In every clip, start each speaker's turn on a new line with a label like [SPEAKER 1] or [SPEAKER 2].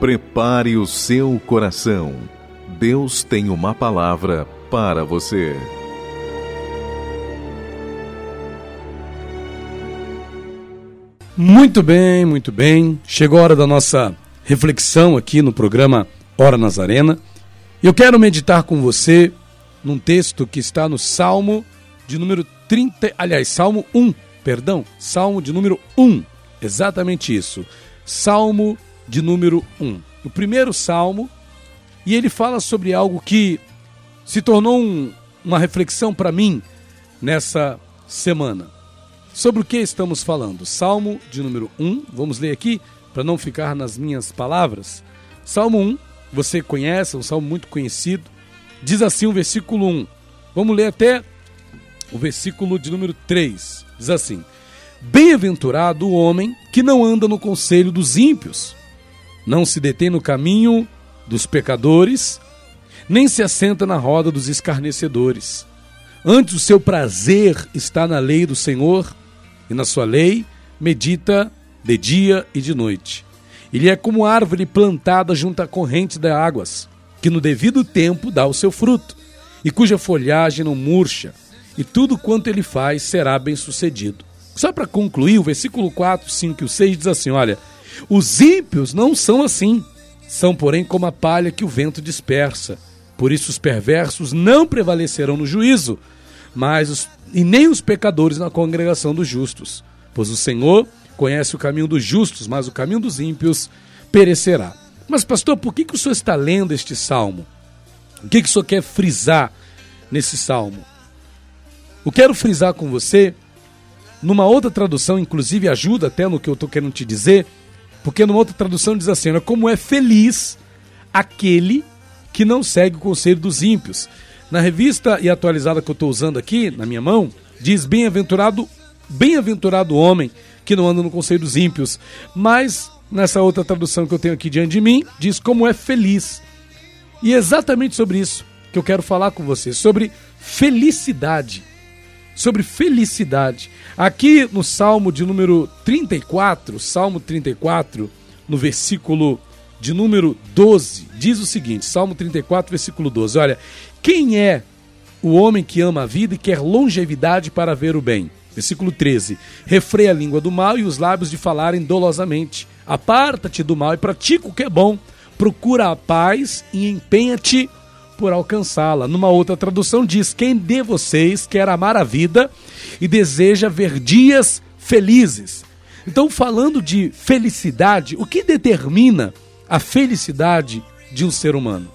[SPEAKER 1] Prepare o seu coração. Deus tem uma palavra para você.
[SPEAKER 2] Muito bem, muito bem. Chegou a hora da nossa reflexão aqui no programa Hora Nazarena. Eu quero meditar com você num texto que está no Salmo de número 30, aliás, Salmo 1, perdão, Salmo de número 1. Exatamente isso. Salmo de número 1. O primeiro salmo, e ele fala sobre algo que se tornou um, uma reflexão para mim nessa semana. Sobre o que estamos falando? Salmo de número 1, vamos ler aqui para não ficar nas minhas palavras. Salmo 1, você conhece, é um salmo muito conhecido. Diz assim o versículo 1. Vamos ler até o versículo de número 3. Diz assim: Bem-aventurado o homem que não anda no conselho dos ímpios, não se detém no caminho dos pecadores, nem se assenta na roda dos escarnecedores. Antes o seu prazer está na lei do Senhor, e na sua lei medita de dia e de noite. Ele é como árvore plantada junto à corrente das águas, que no devido tempo dá o seu fruto, e cuja folhagem não murcha, e tudo quanto ele faz será bem sucedido. Só para concluir, o versículo 4, 5 e 6 diz assim: Olha, os ímpios não são assim, são, porém, como a palha que o vento dispersa. Por isso os perversos não prevalecerão no juízo, mas os, e nem os pecadores na congregação dos justos. Pois o Senhor conhece o caminho dos justos, mas o caminho dos ímpios perecerá. Mas, pastor, por que, que o senhor está lendo este salmo? O que, que o senhor quer frisar nesse salmo? Eu quero frisar com você numa outra tradução, inclusive ajuda até no que eu estou querendo te dizer, porque numa outra tradução diz assim: né, como é feliz aquele que não segue o conselho dos ímpios. Na revista e atualizada que eu estou usando aqui, na minha mão, diz bem-aventurado, bem-aventurado homem que não anda no conselho dos ímpios. Mas nessa outra tradução que eu tenho aqui diante de mim, diz como é feliz. E é exatamente sobre isso que eu quero falar com você, sobre felicidade sobre felicidade. Aqui no Salmo de número 34, Salmo 34, no versículo de número 12, diz o seguinte: Salmo 34, versículo 12. Olha, quem é o homem que ama a vida e quer longevidade para ver o bem? Versículo 13: Refreia a língua do mal e os lábios de falarem dolosamente. Aparta-te do mal e pratica o que é bom. Procura a paz e empenha-te por alcançá-la. Numa outra tradução diz: Quem de vocês quer amar a vida e deseja ver dias felizes? Então, falando de felicidade, o que determina a felicidade de um ser humano?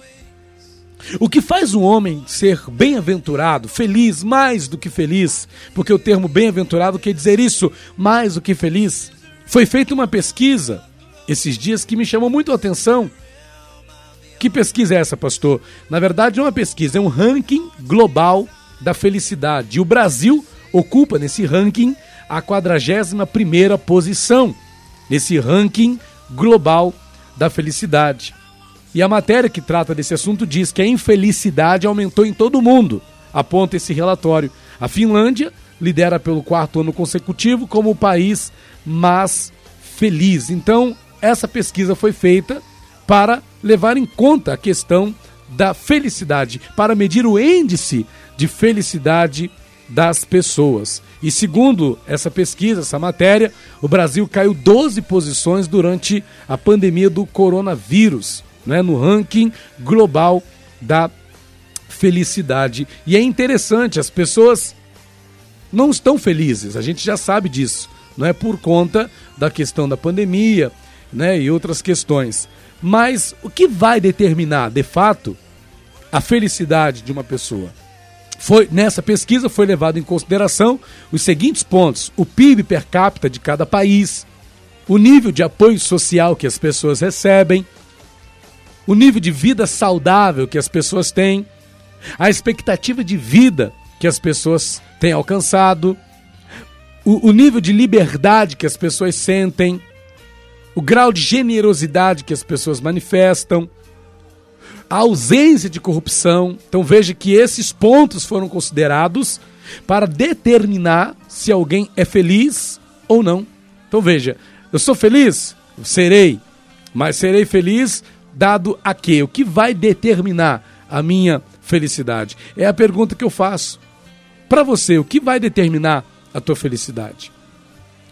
[SPEAKER 2] O que faz um homem ser bem-aventurado, feliz, mais do que feliz, porque o termo bem-aventurado quer dizer isso, mais do que feliz. Foi feita uma pesquisa esses dias que me chamou muito a atenção que pesquisa é essa, pastor? Na verdade, é uma pesquisa, é um ranking global da felicidade. E o Brasil ocupa nesse ranking a 41 posição, nesse ranking global da felicidade. E a matéria que trata desse assunto diz que a infelicidade aumentou em todo o mundo, aponta esse relatório. A Finlândia lidera pelo quarto ano consecutivo como o país mais feliz. Então, essa pesquisa foi feita para levar em conta a questão da felicidade, para medir o índice de felicidade das pessoas. E segundo essa pesquisa, essa matéria, o Brasil caiu 12 posições durante a pandemia do coronavírus, né, no ranking global da felicidade. E é interessante, as pessoas não estão felizes, a gente já sabe disso, não é por conta da questão da pandemia, né, e outras questões. Mas o que vai determinar, de fato, a felicidade de uma pessoa? Foi, nessa pesquisa foi levado em consideração os seguintes pontos: o PIB per capita de cada país, o nível de apoio social que as pessoas recebem, o nível de vida saudável que as pessoas têm, a expectativa de vida que as pessoas têm alcançado, o, o nível de liberdade que as pessoas sentem, o grau de generosidade que as pessoas manifestam, a ausência de corrupção. Então veja que esses pontos foram considerados para determinar se alguém é feliz ou não. Então veja, eu sou feliz? Eu serei. Mas serei feliz dado a quê? O que vai determinar a minha felicidade? É a pergunta que eu faço. Para você, o que vai determinar a tua felicidade?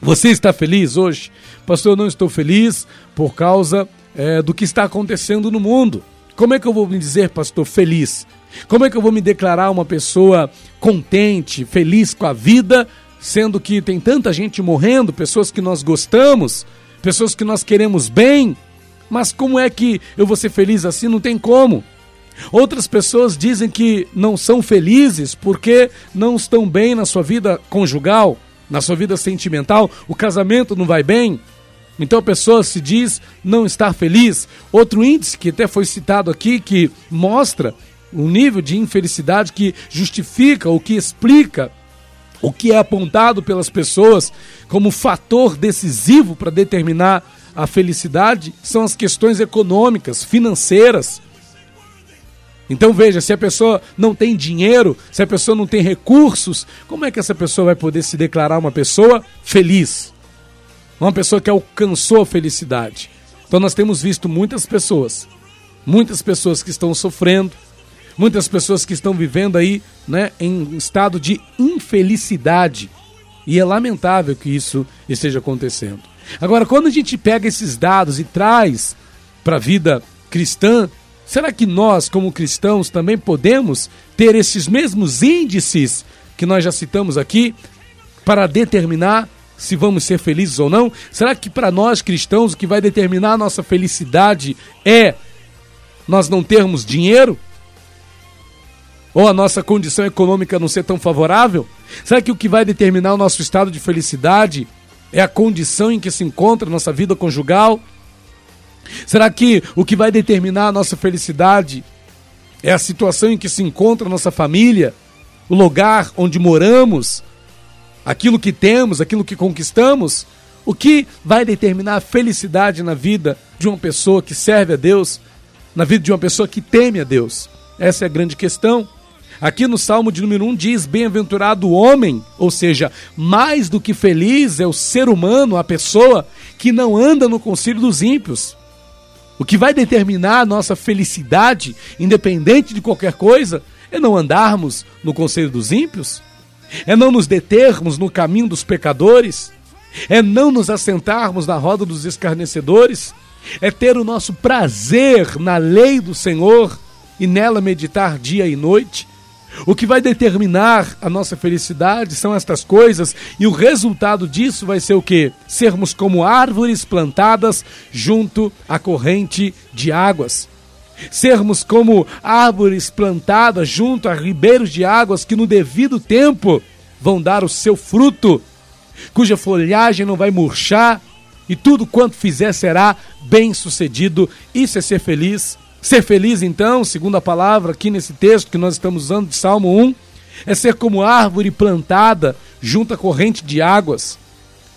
[SPEAKER 2] Você está feliz hoje? Pastor, eu não estou feliz por causa é, do que está acontecendo no mundo. Como é que eu vou me dizer, pastor, feliz? Como é que eu vou me declarar uma pessoa contente, feliz com a vida, sendo que tem tanta gente morrendo, pessoas que nós gostamos, pessoas que nós queremos bem? Mas como é que eu vou ser feliz assim? Não tem como. Outras pessoas dizem que não são felizes porque não estão bem na sua vida conjugal, na sua vida sentimental, o casamento não vai bem. Então a pessoa se diz não estar feliz. Outro índice que até foi citado aqui que mostra o nível de infelicidade que justifica ou que explica o que é apontado pelas pessoas como fator decisivo para determinar a felicidade são as questões econômicas, financeiras. Então veja, se a pessoa não tem dinheiro, se a pessoa não tem recursos, como é que essa pessoa vai poder se declarar uma pessoa feliz? Uma pessoa que alcançou a felicidade. Então nós temos visto muitas pessoas, muitas pessoas que estão sofrendo, muitas pessoas que estão vivendo aí, né, em estado de infelicidade. E é lamentável que isso esteja acontecendo. Agora, quando a gente pega esses dados e traz para a vida cristã, será que nós, como cristãos, também podemos ter esses mesmos índices que nós já citamos aqui para determinar se vamos ser felizes ou não? Será que para nós cristãos o que vai determinar a nossa felicidade é nós não termos dinheiro? Ou a nossa condição econômica não ser tão favorável? Será que o que vai determinar o nosso estado de felicidade é a condição em que se encontra a nossa vida conjugal? Será que o que vai determinar a nossa felicidade é a situação em que se encontra a nossa família, o lugar onde moramos, aquilo que temos, aquilo que conquistamos? O que vai determinar a felicidade na vida de uma pessoa que serve a Deus, na vida de uma pessoa que teme a Deus? Essa é a grande questão. Aqui no Salmo de número 1 diz: Bem-aventurado o homem, ou seja, mais do que feliz é o ser humano, a pessoa que não anda no conselho dos ímpios. O que vai determinar a nossa felicidade, independente de qualquer coisa, é não andarmos no conselho dos ímpios, é não nos determos no caminho dos pecadores, é não nos assentarmos na roda dos escarnecedores, é ter o nosso prazer na lei do Senhor e nela meditar dia e noite, o que vai determinar a nossa felicidade são estas coisas, e o resultado disso vai ser o quê? Sermos como árvores plantadas junto à corrente de águas. Sermos como árvores plantadas junto a ribeiros de águas que no devido tempo vão dar o seu fruto, cuja folhagem não vai murchar, e tudo quanto fizer será bem sucedido. Isso é ser feliz. Ser feliz, então, segundo a palavra aqui nesse texto que nós estamos usando de Salmo 1, é ser como árvore plantada junto à corrente de águas.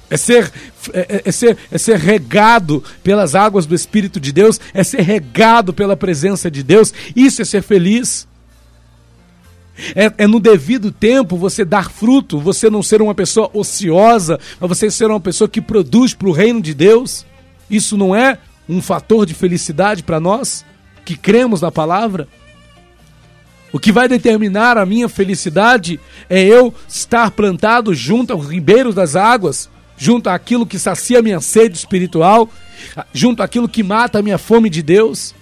[SPEAKER 2] É ser, é, é, é, ser, é ser regado pelas águas do Espírito de Deus, é ser regado pela presença de Deus. Isso é ser feliz. É, é, no devido tempo você dar fruto, você não ser uma pessoa ociosa, mas você ser uma pessoa que produz para o reino de Deus. Isso não é um fator de felicidade para nós? Que cremos na palavra? O que vai determinar a minha felicidade é eu estar plantado junto aos ribeiros das águas, junto àquilo que sacia minha sede espiritual, junto àquilo que mata a minha fome de Deus.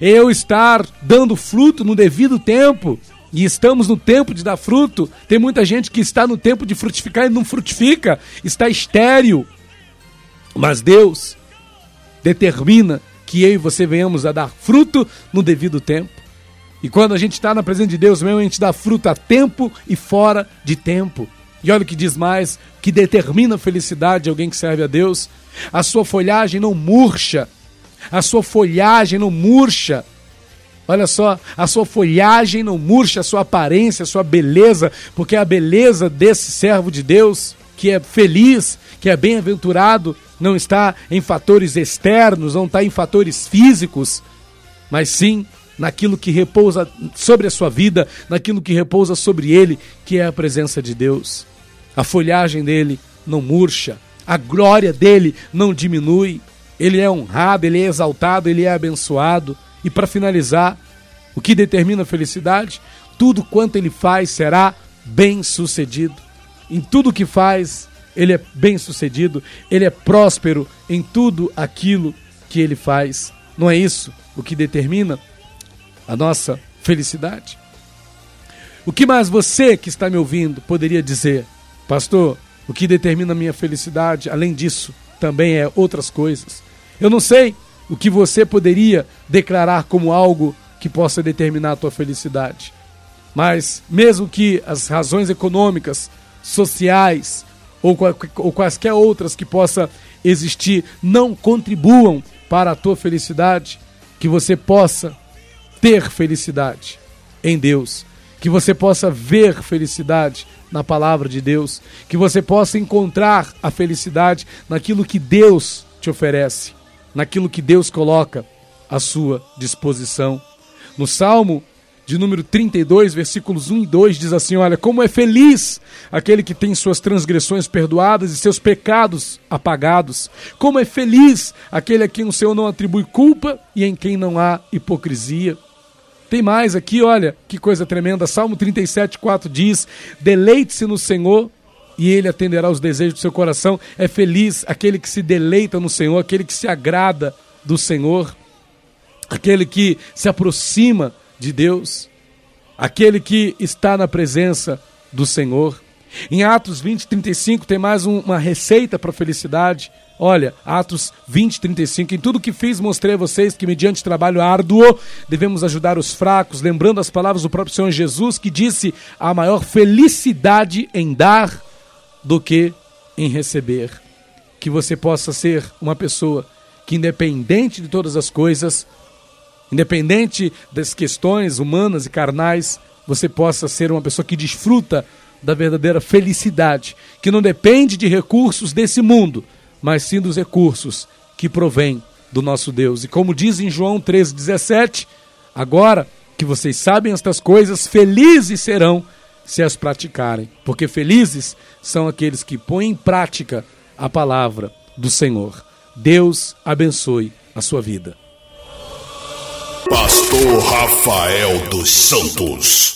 [SPEAKER 2] É eu estar dando fruto no devido tempo. E estamos no tempo de dar fruto. Tem muita gente que está no tempo de frutificar e não frutifica, está estéril. Mas Deus determina que eu e você venhamos a dar fruto no devido tempo. E quando a gente está na presença de Deus mesmo, a gente dá fruto a tempo e fora de tempo. E olha o que diz mais, que determina a felicidade de alguém que serve a Deus. A sua folhagem não murcha. A sua folhagem não murcha. Olha só, a sua folhagem não murcha, a sua aparência, a sua beleza, porque a beleza desse servo de Deus, que é feliz, que é bem-aventurado, não está em fatores externos, não está em fatores físicos, mas sim naquilo que repousa sobre a sua vida, naquilo que repousa sobre ele, que é a presença de Deus. A folhagem dele não murcha, a glória dele não diminui. ele é honrado, ele é exaltado, ele é abençoado. E para finalizar, o que determina a felicidade? Tudo quanto ele faz será bem sucedido. Em tudo que faz, ele é bem sucedido, ele é próspero em tudo aquilo que ele faz. Não é isso o que determina a nossa felicidade? O que mais você que está me ouvindo poderia dizer? Pastor, o que determina a minha felicidade, além disso, também é outras coisas. Eu não sei o que você poderia declarar como algo que possa determinar a tua felicidade. Mas mesmo que as razões econômicas, sociais ou, ou quaisquer outras que possa existir não contribuam para a tua felicidade, que você possa ter felicidade em Deus, que você possa ver felicidade na palavra de Deus, que você possa encontrar a felicidade naquilo que Deus te oferece, naquilo que Deus coloca à sua disposição. No Salmo de número 32, versículos 1 e 2 diz assim: Olha, como é feliz aquele que tem suas transgressões perdoadas e seus pecados apagados. Como é feliz aquele a quem o Senhor não atribui culpa e em quem não há hipocrisia. Tem mais aqui, olha, que coisa tremenda. Salmo 37, 4 diz: Deleite-se no Senhor e ele atenderá os desejos do seu coração. É feliz aquele que se deleita no Senhor, aquele que se agrada do Senhor, aquele que se aproxima de Deus, aquele que está na presença do Senhor. Em Atos 20, 35 tem mais um, uma receita para a felicidade. Olha, Atos 20, 35. Em tudo que fiz, mostrei a vocês que, mediante trabalho árduo, devemos ajudar os fracos, lembrando as palavras do próprio Senhor Jesus, que disse: a maior felicidade em dar do que em receber. Que você possa ser uma pessoa que, independente de todas as coisas, independente das questões humanas e carnais, você possa ser uma pessoa que desfruta da verdadeira felicidade, que não depende de recursos desse mundo, mas sim dos recursos que provém do nosso Deus. E como diz em João 13,17, agora que vocês sabem estas coisas, felizes serão se as praticarem, porque felizes são aqueles que põem em prática a palavra do Senhor. Deus abençoe a sua vida.
[SPEAKER 3] Pastor Rafael dos Santos.